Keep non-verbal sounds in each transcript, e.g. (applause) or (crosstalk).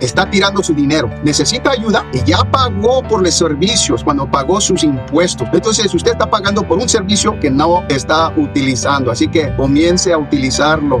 está tirando su dinero, necesita ayuda y ya pagó por los servicios cuando pagó sus impuestos. Entonces usted está pagando por un servicio que no está utilizando, así que comience a utilizarlo.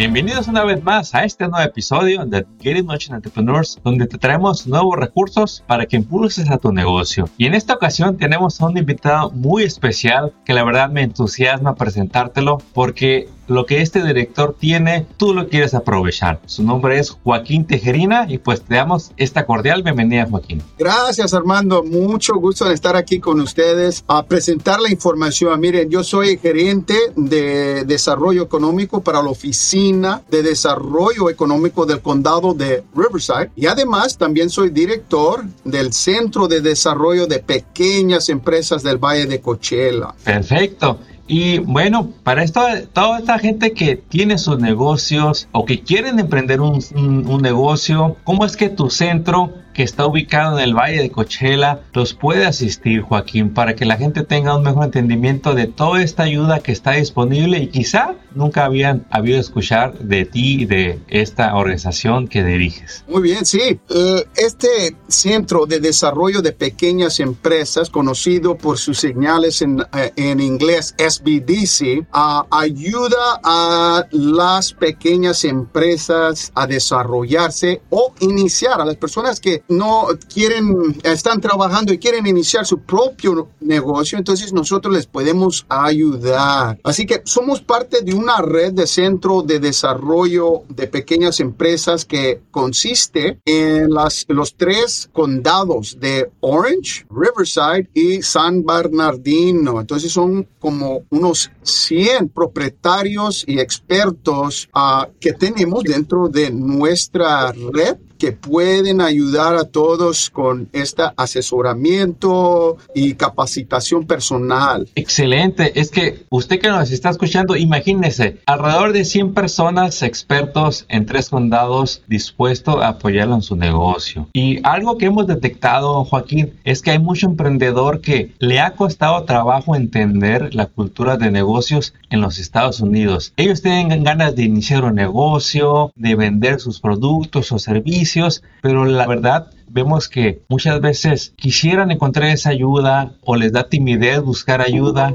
Bienvenidos una vez más a este nuevo episodio de Getting Motion Entrepreneurs, donde te traemos nuevos recursos para que impulses a tu negocio. Y en esta ocasión tenemos a un invitado muy especial que la verdad me entusiasma presentártelo porque lo que este director tiene, tú lo quieres aprovechar. Su nombre es Joaquín Tejerina y pues te damos esta cordial bienvenida, Joaquín. Gracias, Armando. Mucho gusto de estar aquí con ustedes a presentar la información. Miren, yo soy gerente de desarrollo económico para la oficina de desarrollo económico del condado de Riverside y además también soy director del Centro de Desarrollo de Pequeñas Empresas del Valle de Coachella. Perfecto. Y bueno, para esto, toda esta gente que tiene sus negocios o que quieren emprender un, un negocio, ¿cómo es que tu centro que está ubicado en el Valle de Coachella los puede asistir, Joaquín, para que la gente tenga un mejor entendimiento de toda esta ayuda que está disponible y quizá nunca habían habido escuchar de ti y de esta organización que diriges. Muy bien, sí. Eh, este Centro de Desarrollo de Pequeñas Empresas, conocido por sus señales en, eh, en inglés SBDC, ayuda a las pequeñas empresas a desarrollarse o iniciar a las personas que no quieren, están trabajando y quieren iniciar su propio negocio, entonces nosotros les podemos ayudar. Así que somos parte de una red de centro de desarrollo de pequeñas empresas que consiste en las, los tres condados de Orange, Riverside y San Bernardino. Entonces son como unos 100 propietarios y expertos uh, que tenemos dentro de nuestra red que pueden ayudar a todos con este asesoramiento y capacitación personal. Excelente. Es que usted que nos está escuchando, imagínese, alrededor de 100 personas expertos en tres condados dispuestos a apoyarlo en su negocio. Y algo que hemos detectado, Joaquín, es que hay mucho emprendedor que le ha costado trabajo entender la cultura de negocios en los Estados Unidos. Ellos tienen ganas de iniciar un negocio, de vender sus productos o servicios pero la verdad vemos que muchas veces quisieran encontrar esa ayuda o les da timidez buscar ayuda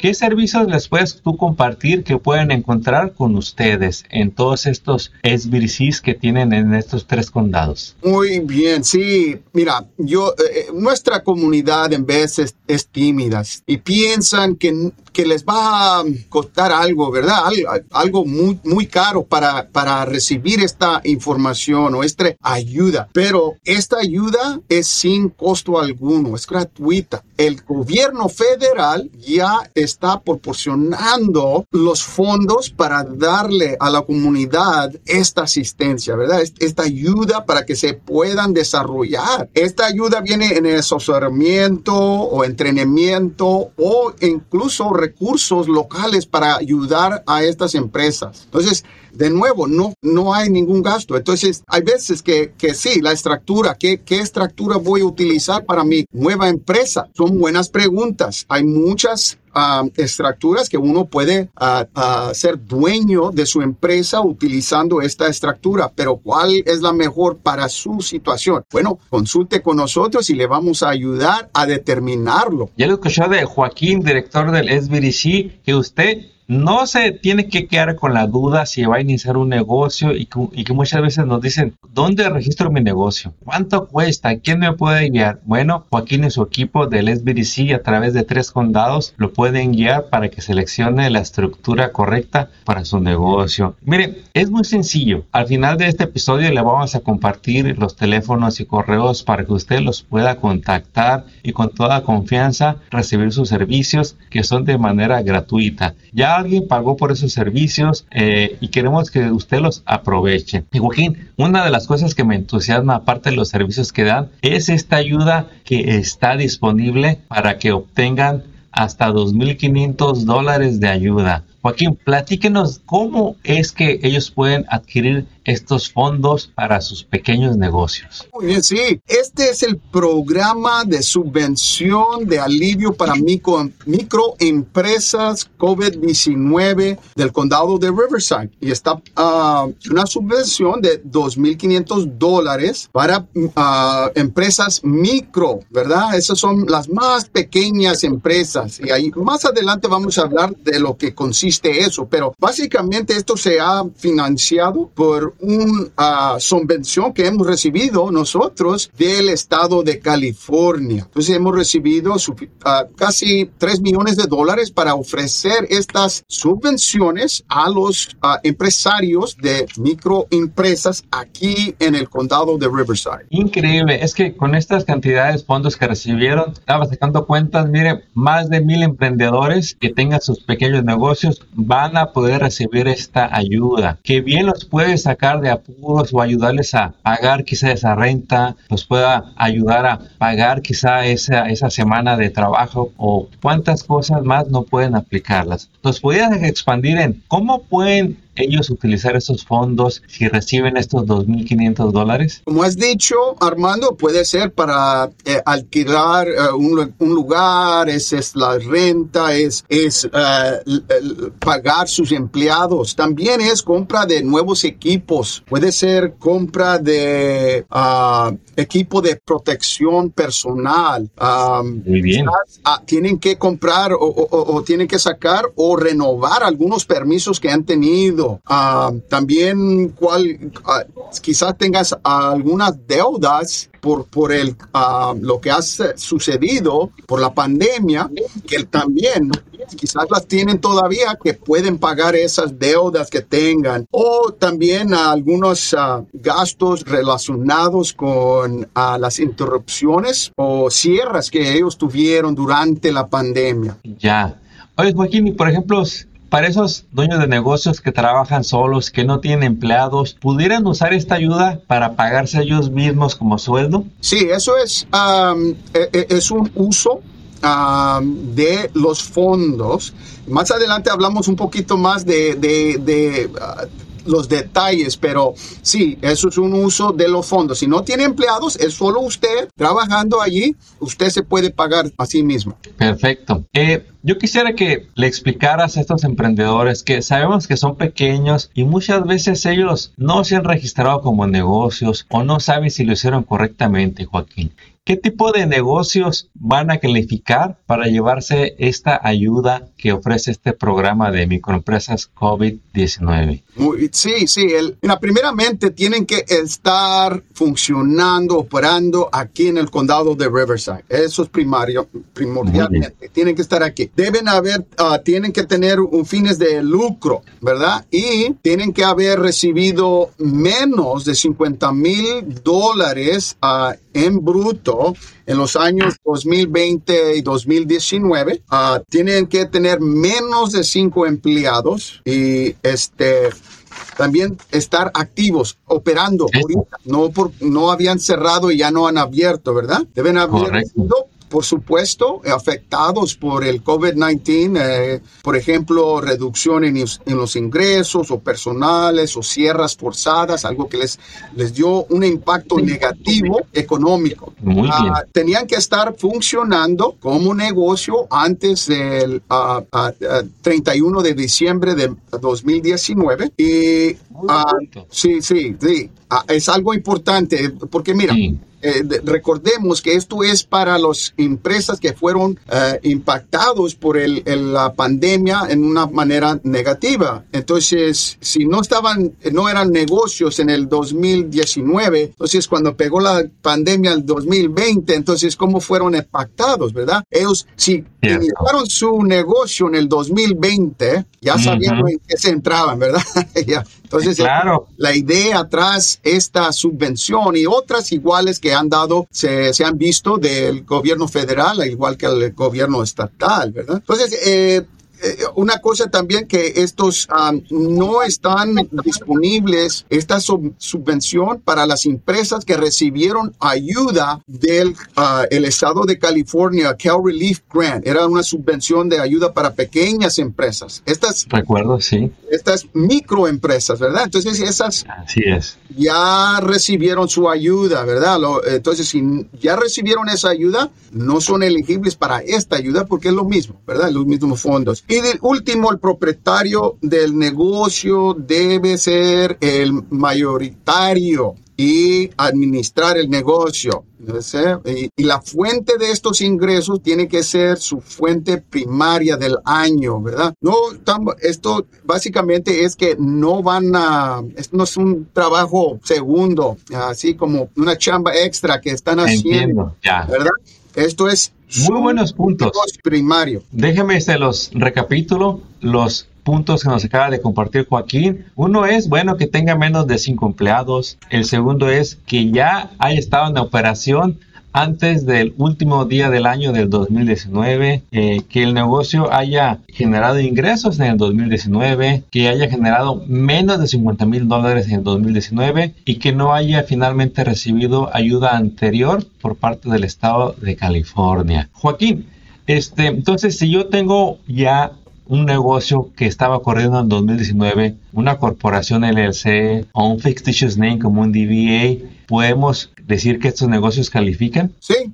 ¿Qué servicios les puedes tú compartir que pueden encontrar con ustedes en todos estos SBCs que tienen en estos tres condados? Muy bien, sí. Mira, yo, eh, nuestra comunidad en veces es tímida y piensan que, que les va a costar algo, ¿verdad? Algo, muy, muy caro para, para recibir esta información o esta ayuda. Pero esta ayuda es sin costo alguno, es gratuita. El gobierno federal ya está está proporcionando los fondos para darle a la comunidad esta asistencia, ¿verdad? Esta ayuda para que se puedan desarrollar. Esta ayuda viene en el asesoramiento o entrenamiento o incluso recursos locales para ayudar a estas empresas. Entonces, de nuevo, no, no hay ningún gasto. Entonces, hay veces que, que sí, la estructura, ¿qué, ¿qué estructura voy a utilizar para mi nueva empresa? Son buenas preguntas. Hay muchas estructuras que uno puede ser dueño de su empresa utilizando esta estructura, pero ¿cuál es la mejor para su situación? Bueno, consulte con nosotros y le vamos a ayudar a determinarlo. Ya lo escuchó de Joaquín, director del SBDC, que usted no se tiene que quedar con la duda si va a iniciar un negocio y que, muchas veces nos dicen, ¿dónde registro mi negocio? ¿Cuánto cuesta? ¿Quién me puede guiar? Bueno, Joaquín y su equipo del SBDC a través de tres condados lo pueden guiar para que seleccione la estructura correcta para su negocio. Miren, es muy sencillo. Al final de este episodio le vamos a compartir los teléfonos y correos para que usted los pueda contactar y con toda confianza recibir sus servicios que son de manera gratuita. Ya alguien pagó por esos servicios eh, y queremos que usted los aproveche. Y Joaquín, una de las cosas que me entusiasma, aparte de los servicios que dan, es esta ayuda que está disponible para que obtengan hasta 2.500 dólares de ayuda. Joaquín, platíquenos cómo es que ellos pueden adquirir estos fondos para sus pequeños negocios. Muy bien, sí. Este es el programa de subvención de alivio para micro, microempresas COVID-19 del condado de Riverside. Y está uh, una subvención de 2.500 dólares para uh, empresas micro, ¿verdad? Esas son las más pequeñas empresas. Y ahí más adelante vamos a hablar de lo que consiste eso. Pero básicamente esto se ha financiado por una subvención que hemos recibido nosotros del estado de California. Entonces hemos recibido casi 3 millones de dólares para ofrecer estas subvenciones a los empresarios de microempresas aquí en el condado de Riverside. Increíble, es que con estas cantidades de fondos que recibieron, estaba sacando cuentas, mire, más de mil emprendedores que tengan sus pequeños negocios van a poder recibir esta ayuda, que bien los puede sacar de apuros o ayudarles a pagar quizá esa renta, los pueda ayudar a pagar quizá esa, esa semana de trabajo o cuántas cosas más no pueden aplicarlas. ¿Nos podrías expandir en cómo pueden ellos utilizar esos fondos si reciben estos 2.500 dólares? Como has dicho, Armando, puede ser para eh, alquilar eh, un, un, lugar, es, es, la renta, es, es uh, pagar sus empleados. También es compra de nuevos equipos. Puede ser compra de uh, equipo de protección personal. Um, Muy bien. Uh, tienen que comprar o, o, o tienen que sacar o renovar algunos permisos que han tenido Ah, también ah, quizás tengas algunas deudas por, por el, uh, lo que ha sucedido por la pandemia, que también quizás las tienen todavía, que pueden pagar esas deudas que tengan, o también algunos gastos relacionados con las interrupciones o cierres que ellos tuvieron durante la pandemia. Ya. Oye, Joaquín, por ejemplo, para esos dueños de negocios que trabajan solos, que no tienen empleados, ¿pudieran usar esta ayuda para pagarse ellos mismos como sueldo? Sí, eso es, um, es un uso de los fondos. Más adelante hablamos un poquito más de, de, de los detalles, pero sí, eso es un uso de los fondos. Si no tiene empleados, es solo usted trabajando allí, usted se puede pagar a sí mismo. Perfecto. Eh, yo quisiera que le explicaras a estos emprendedores que sabemos que son pequeños y muchas veces ellos no se han registrado como negocios o no saben si lo hicieron correctamente, Joaquín. ¿Qué tipo de negocios van a calificar para llevarse esta ayuda que ofrece este programa de microempresas COVID-19? Sí, sí. El, primeramente tienen que estar funcionando, operando aquí en el condado de Riverside. Eso es primario, primordialmente. Tienen que estar aquí. Deben haber, uh, tienen que tener un fines de lucro, ¿verdad? Y tienen que haber recibido menos de 50 mil dólares uh, en bruto en los años 2020 y 2019. Uh, ah, tienen que tener menos de cinco empleados y este también estar activos, operando. Ahorita. No, por, no habían cerrado y ya no han abierto, ¿verdad? Deben haber sido por supuesto, afectados por el COVID-19, eh, por ejemplo, reducción en, en, los ingresos o personales o cierras forzadas, algo que les, les dio un impacto negativo económico. Ah, tenían que estar funcionando como negocio antes del 31 ah, ah, de diciembre de 2019 y sí, sí, sí, es algo importante porque mira, eh, recordemos que esto es para las empresas que fueron eh, impactados por el, la pandemia en una manera negativa. Entonces, si no estaban, no eran negocios en el 2019, entonces cuando pegó la pandemia el 2020, entonces cómo fueron impactados, ¿verdad? Ellos, si iniciaron su negocio en el 2020, ya sabían en qué se entraban, ¿verdad? (laughs) Entonces, claro. la idea tras esta subvención y otras iguales que han dado se, se han visto del gobierno federal, igual que el gobierno estatal, ¿verdad? Entonces, eh, una cosa también que estos um, no están disponibles, esta subvención para las empresas que recibieron ayuda del uh, el estado de California, Cal Relief Grant. Era una subvención de ayuda para pequeñas empresas. Estas, Recuerdo, sí. Estas microempresas, ¿verdad? Entonces esas Así es. ya recibieron su ayuda, ¿verdad? entonces, si ya recibieron esa ayuda, no son elegibles para esta ayuda porque es lo mismo, ¿verdad? Los mismos fondos. Y de último, el propietario del negocio debe ser el mayoritario y administrar el negocio. Y, la fuente de estos ingresos tiene que ser su fuente primaria del año, ¿verdad? No, esto básicamente es que no van a, esto no es un trabajo segundo, así como una chamba extra que están haciendo, ya. ¿verdad? Esto es muy buenos puntos. Primario. Déjeme se los recapitulo los puntos que nos acaba de compartir Joaquín. Uno es, bueno, que tenga menos de cinco empleados. El segundo es que ya haya estado en operación antes del último día del año del 2019, eh, que el negocio haya generado ingresos en el 2019, que haya generado menos de 50 mil dólares en el 2019 y que no haya finalmente recibido ayuda anterior por parte del estado de California. Joaquín, este, entonces si yo tengo ya un negocio que estaba corriendo en 2019, una corporación LLC o un fictitious name como un DBA, ¿podemos decir que estos negocios califican? Sí.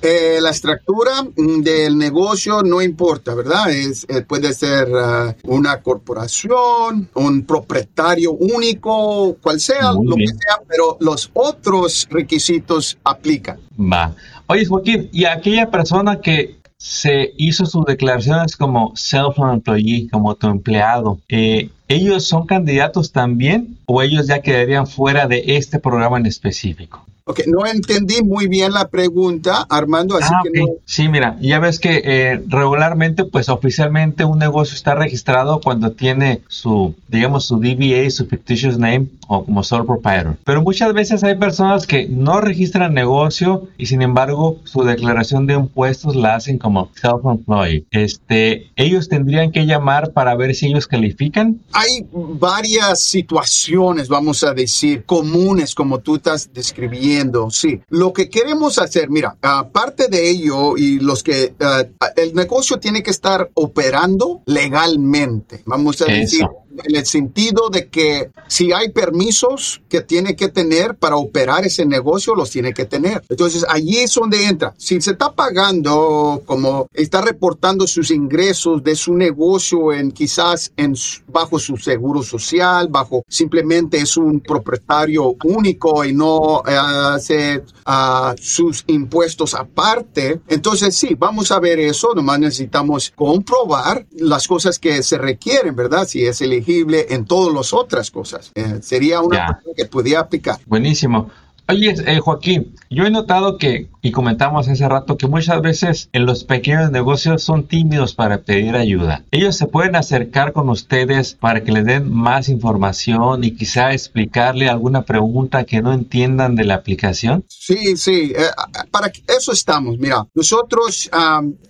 Eh, la estructura del negocio no importa, ¿verdad? Es, eh, puede ser uh, una corporación, un propietario único, cual sea, lo que sea, pero los otros requisitos aplican. Va. Oye, Joaquín, y aquella persona que se hizo sus declaraciones como self-employee, como tu empleado. Eh, ¿Ellos son candidatos también o ellos ya quedarían fuera de este programa en específico? Ok, no entendí muy bien la pregunta, Armando, así ah, que no... Sí, mira, ya ves que eh, regularmente, pues oficialmente un negocio está registrado cuando tiene su, digamos, su DBA, su fictitious name o como sole proprietor. Pero muchas veces hay personas que no registran negocio y sin embargo su declaración de impuestos la hacen como self-employed. Este, ellos tendrían que llamar para ver si ellos califican. Hay varias situaciones, vamos a decir, comunes como tú estás describiendo sí. Lo que queremos hacer, mira, aparte de ello y los que eh, el negocio tiene que estar operando legalmente, vamos a decir en el sentido de que si hay permisos que tiene que tener para operar ese negocio, los tiene que tener. Entonces, allí es donde entra. Si se está pagando, como está reportando sus ingresos de su negocio en quizás en, bajo su seguro social, bajo simplemente es un propietario único y no eh, hace uh, sus impuestos aparte, entonces sí, vamos a ver eso. Nomás necesitamos comprobar las cosas que se requieren, ¿verdad? Si es elegible en todas las otras cosas. Eh, sería una cosa que podía aplicar. Buenísimo. Oye, eh, Joaquín, yo he notado que, y comentamos hace rato, que muchas veces en los pequeños negocios son tímidos para pedir ayuda. Ellos se pueden acercar con ustedes para que les den más información y quizá explicarle alguna pregunta que no entiendan de la aplicación. Sí, sí, eh, para eso estamos. Mira, nosotros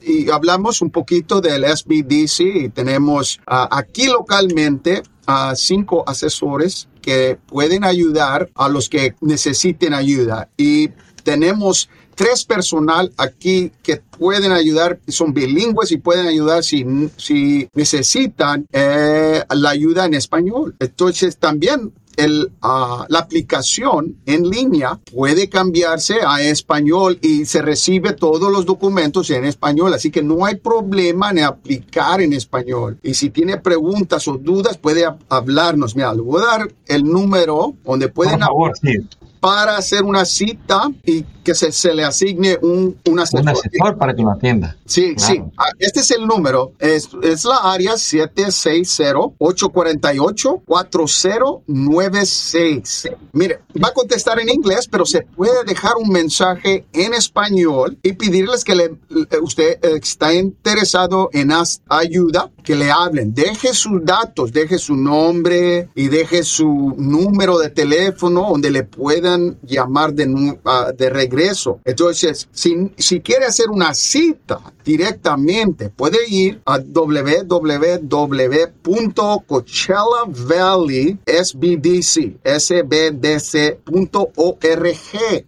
y hablamos un poquito del SBDC y tenemos ah, aquí localmente a cinco asesores que pueden ayudar a los que necesiten ayuda. Y tenemos tres personal aquí que pueden ayudar, son bilingües y pueden ayudar si, si necesitan eh, la ayuda en español. Entonces también el, ah, la aplicación en línea puede cambiarse a español y se recibe todos los documentos en español, así que no hay problema en aplicar en español. Y si tiene preguntas o dudas, puede hablarnos. Mira, le voy a dar el número donde pueden... Por favor, sí para hacer una cita y que se, se le asigne un, un asesor. Un asesor para que lo atienda. Sí, sí. Ah, este es el número. Es, es la área 760-848-4096. Mire, va a contestar en inglés, pero se puede dejar un mensaje en español y pedirles que le, usted está interesado en ayuda, que le hablen. Deje sus datos, deje su nombre y deje su número de teléfono donde le puede llamar de, ah, de regreso. Entonces, si, si quiere hacer una cita directamente, puede ir a www.coachella Valley sbdc.org.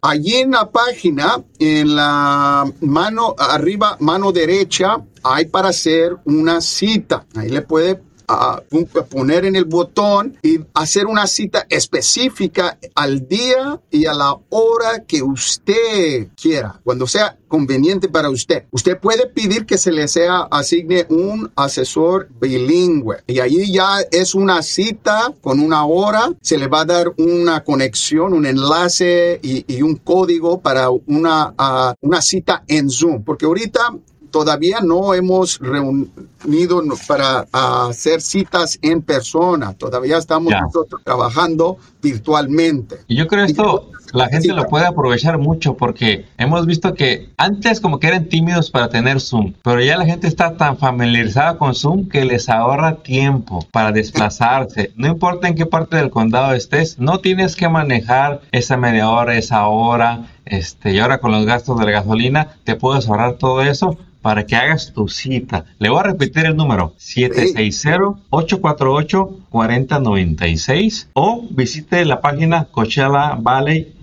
Allí en la página, en la mano arriba, mano derecha, hay para hacer una cita. Ahí le puede a poner en el botón y hacer una cita específica al día y a la hora que usted quiera, cuando sea conveniente para usted. Usted puede pedir que se le sea asigne un asesor bilingüe. Y ahí ya es una cita con una hora, se le va a dar una conexión, un enlace y, un código para una, una cita en Zoom, porque ahorita todavía no hemos reunido para hacer citas en persona. Todavía estamos nosotros trabajando virtualmente. Y yo creo esto la gente lo puede aprovechar mucho porque hemos visto que antes como que eran tímidos para tener Zoom, pero ya la gente está tan familiarizada con Zoom que les ahorra tiempo para desplazarse. No importa en qué parte del condado estés, no tienes que manejar esa media hora, esa hora, este, y ahora con los gastos de la gasolina te puedes ahorrar todo eso para que hagas tu cita. Le voy a repetir el número 760-848-4096 o visite la página Coachella Valley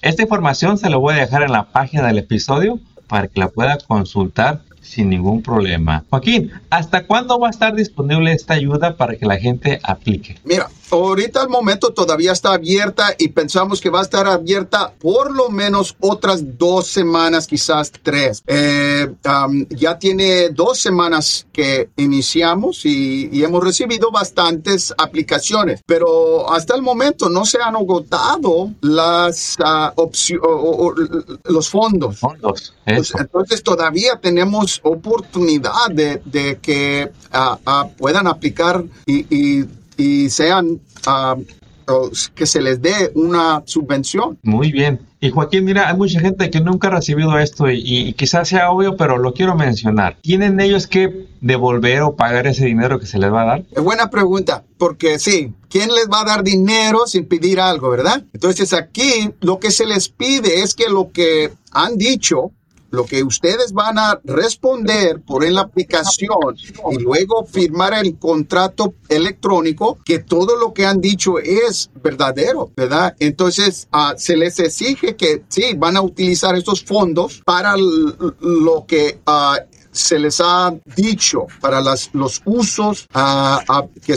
Esta información se la voy a dejar en la página del episodio para que la pueda consultar sin ningún problema. Joaquín, ¿hasta cuándo va a estar disponible esta ayuda para que la gente aplique? Mira, ahorita al momento todavía está abierta y pensamos que va a estar abierta por lo menos otras dos semanas, quizás tres. Eh, ya tiene dos semanas que iniciamos y, hemos recibido bastantes aplicaciones, pero hasta el momento no se han agotado las uh, los fondos. Fondos. Entonces todavía tenemos oportunidad de, que ah, ah, puedan aplicar y, sean ah, que se les dé una subvención. Muy bien. Y Joaquín, mira, hay mucha gente que nunca ha recibido esto y, quizás sea obvio, pero lo quiero mencionar. ¿Tienen ellos que devolver o pagar ese dinero que se les va a dar? Es buena pregunta, porque sí, ¿quién les va a dar dinero sin pedir algo, verdad? Entonces aquí lo que se les pide es que lo que han dicho lo que ustedes van a responder por en la aplicación y luego firmar el contrato electrónico que todo lo que han dicho es verdadero, ¿verdad? Entonces uh, se les exige que sí, van a utilizar estos fondos para lo que uh, se les ha dicho, para las, los usos uh, que,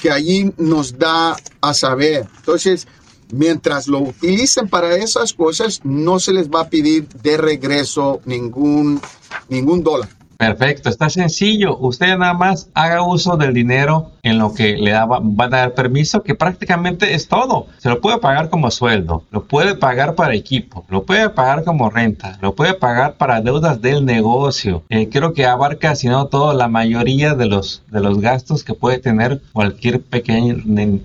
que allí nos da a saber. Entonces, mientras lo utilicen para esas cosas, no se les va a pedir de regreso ningún, ningún dólar. Perfecto, está sencillo. Usted nada más haga uso del dinero en lo que le da, van a dar permiso, que prácticamente es todo. Se lo puede pagar como sueldo, lo puede pagar para equipo, lo puede pagar como renta, lo puede pagar para deudas del negocio. Eh, creo que abarca, si no todo, la mayoría de los, de los gastos que puede tener cualquier pequeño,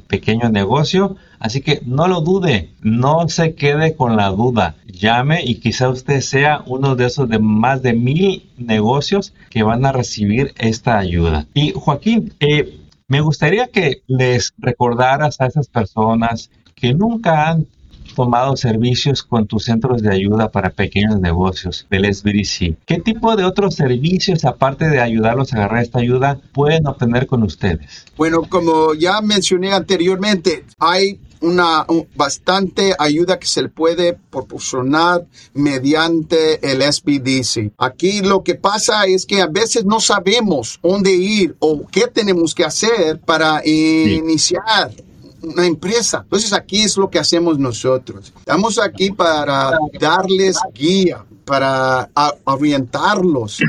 pequeño negocio Así que no lo dude, no se quede con la duda. Llame y quizá usted sea uno de esos de más de mil negocios que van a recibir esta ayuda. Y Joaquín, eh, me gustaría que les recordaras a esas personas que nunca han tomado servicios con tus centros de ayuda para pequeños negocios del SBDC. ¿Qué tipo de otros servicios, aparte de ayudarlos a agarrar esta ayuda, pueden obtener con ustedes? Bueno, como ya mencioné anteriormente, hay una bastante ayuda que se le puede proporcionar mediante el SBDC. Aquí lo que pasa es que a veces no sabemos dónde ir o qué tenemos que hacer para iniciar una empresa. Entonces aquí es lo que hacemos nosotros. Estamos aquí para darles guía, para orientarlos.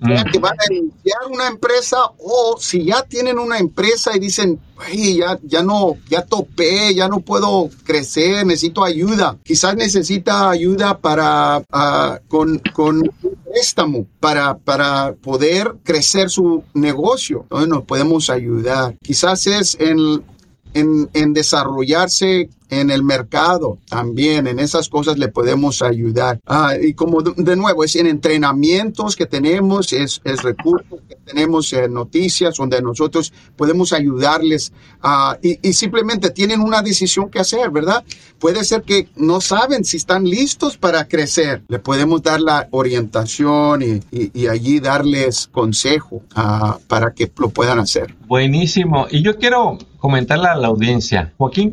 Ya (laughs) que van a iniciar una empresa o si ya tienen una empresa y dicen, ya, ya no, ya topé, ya no puedo crecer, necesito ayuda. Quizás necesita ayuda para, ah, con, con préstamo para, para poder crecer su negocio. Entonces nos podemos ayudar. Quizás es en en, desarrollarse en el mercado también, en esas cosas le podemos ayudar. Ah, y como de, nuevo, es en entrenamientos que tenemos, es, es recursos que tenemos, en noticias donde nosotros podemos ayudarles uh, y, simplemente tienen una decisión que hacer, ¿verdad? Puede ser que no saben si están listos para crecer. Le podemos dar la orientación y, y, allí darles consejo uh, para que lo puedan hacer. Buenísimo. Y yo quiero comentarle a la audiencia, Joaquín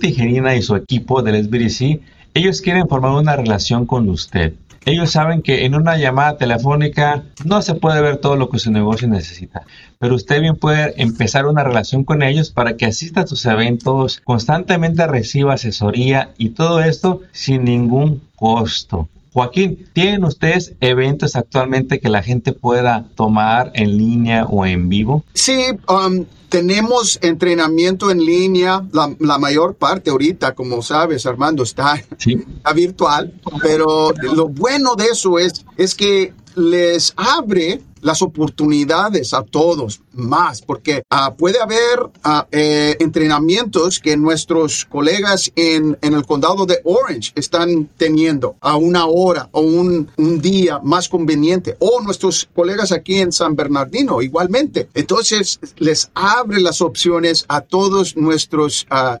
Tijerina y su equipo del SBDC, ellos quieren formar una relación con usted. Ellos saben que en una llamada telefónica no se puede ver todo lo que su negocio necesita, pero usted bien puede empezar una relación con ellos para que asista a sus eventos, constantemente reciba asesoría y todo esto sin ningún costo. Joaquín, ¿tienen ustedes eventos actualmente que la gente pueda tomar en línea o en vivo? Sí, um, tenemos entrenamiento en línea, la, la, mayor parte ahorita, como sabes, Armando, está, sí. está (laughs) virtual, pero lo bueno de eso es, es que les abre las oportunidades a todos más, porque uh, puede haber uh, eh, entrenamientos que nuestros colegas en, en, el condado de Orange están teniendo a una hora o un, un, día más conveniente, o nuestros colegas aquí en San Bernardino igualmente. Entonces, les abre las opciones a todos nuestros, uh,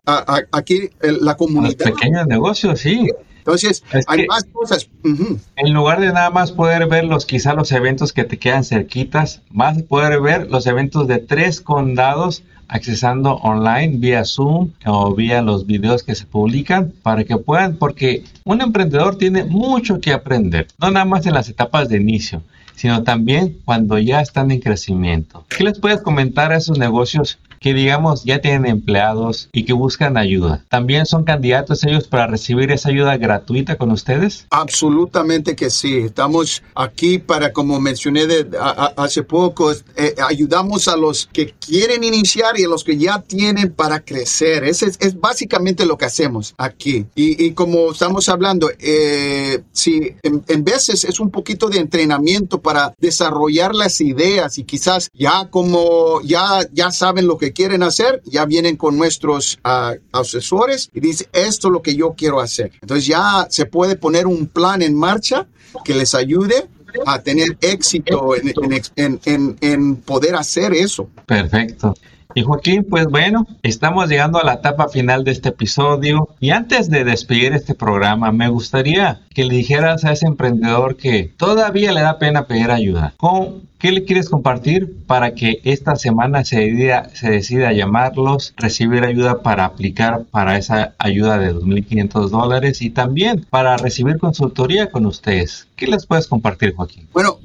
aquí la comunidad. Los pequeños negocios, sí. Entonces, es hay más cosas. Uh -huh. En lugar de nada más poder ver los, quizá los eventos que te quedan cerquitas, vas a poder ver los eventos de tres condados accesando online vía Zoom o vía los videos que se publican para que puedan, porque un emprendedor tiene mucho que aprender, no nada más en las etapas de inicio, sino también cuando ya están en crecimiento. ¿Qué les puedes comentar a esos negocios que digamos ya tienen empleados y que buscan ayuda. ¿También son candidatos ellos para recibir esa ayuda gratuita con ustedes? Absolutamente que sí. Estamos aquí para, como mencioné de, a, a, hace poco, eh, ayudamos a los que quieren iniciar y a los que ya tienen para crecer. Ese es, es básicamente lo que hacemos aquí. Y, y como estamos hablando, eh, sí, en, en veces es un poquito de entrenamiento para desarrollar las ideas y quizás ya como ya, ya saben lo que quieren hacer, ya vienen con nuestros uh, asesores y dice esto es lo que yo quiero hacer. Entonces ya se puede poner un plan en marcha que les ayude a tener éxito en, en, en, en poder hacer eso. Perfecto. Y Joaquín, pues bueno, estamos llegando a la etapa final de este episodio y antes de despedir este programa, me gustaría que le dijeras a ese emprendedor que todavía le da pena pedir ayuda. ¿Con ¿Qué le quieres compartir para que esta semana se decida, se decida llamarlos, recibir ayuda para aplicar para esa ayuda de 2.500 dólares y también para recibir consultoría con ustedes? ¿Qué les puedes compartir, Joaquín? Bueno,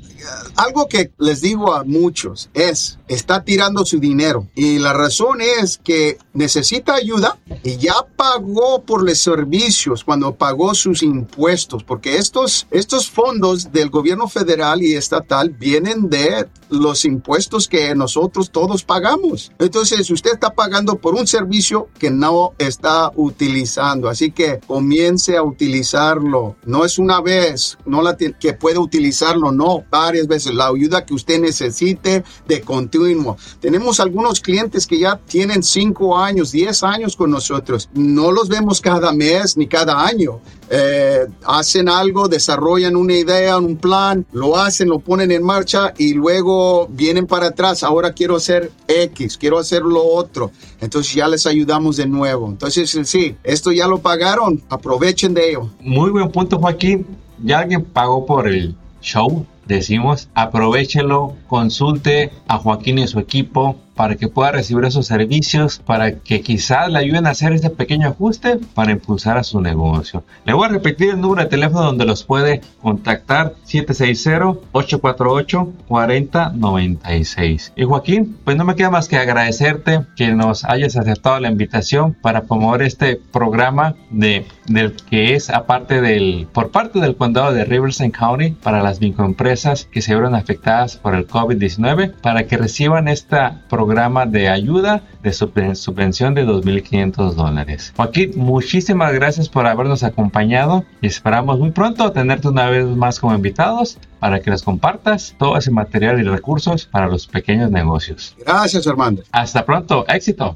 algo que les digo a muchos es, está tirando su dinero y la razón es que necesita ayuda y ya pagó por los servicios cuando pagó sus impuestos, porque estos, estos fondos del gobierno federal y estatal vienen de los impuestos que nosotros todos pagamos. Entonces, usted está pagando por un servicio que no está utilizando. Así que comience a utilizarlo. No es una vez, no la que puede utilizarlo, no, varias veces. La ayuda que usted necesite de continuo. Tenemos algunos clientes que ya tienen 5 años, 10 años con nosotros. No los vemos cada mes ni cada año. Eh, hacen algo, desarrollan una idea, un plan, lo hacen, lo ponen en marcha y luego vienen para atrás. Ahora quiero hacer X, quiero hacer lo otro. Entonces ya les ayudamos de nuevo. Entonces sí, esto ya lo pagaron, aprovechen de ello. Muy buen punto, Joaquín. Ya alguien pagó por el show. Decimos, aprovechelo, consulte a Joaquín y su equipo para que pueda recibir esos servicios, para que quizás le ayuden a hacer este pequeño ajuste para impulsar a su negocio. Le voy a repetir el número de teléfono donde los puede contactar 760-848-4096. Y Joaquín, pues no me queda más que agradecerte que nos hayas aceptado la invitación para promover este programa de, del que es aparte del, por parte del condado de Riverside County para las microempresas que se vieron afectadas por el COVID-19 para que reciban esta programa programa de ayuda de subvención de 2.500 dólares. Joaquín, muchísimas gracias por habernos acompañado y esperamos muy pronto tenerte una vez más como invitados para que les compartas todo ese material y recursos para los pequeños negocios. Gracias, Armando. Hasta pronto, éxito.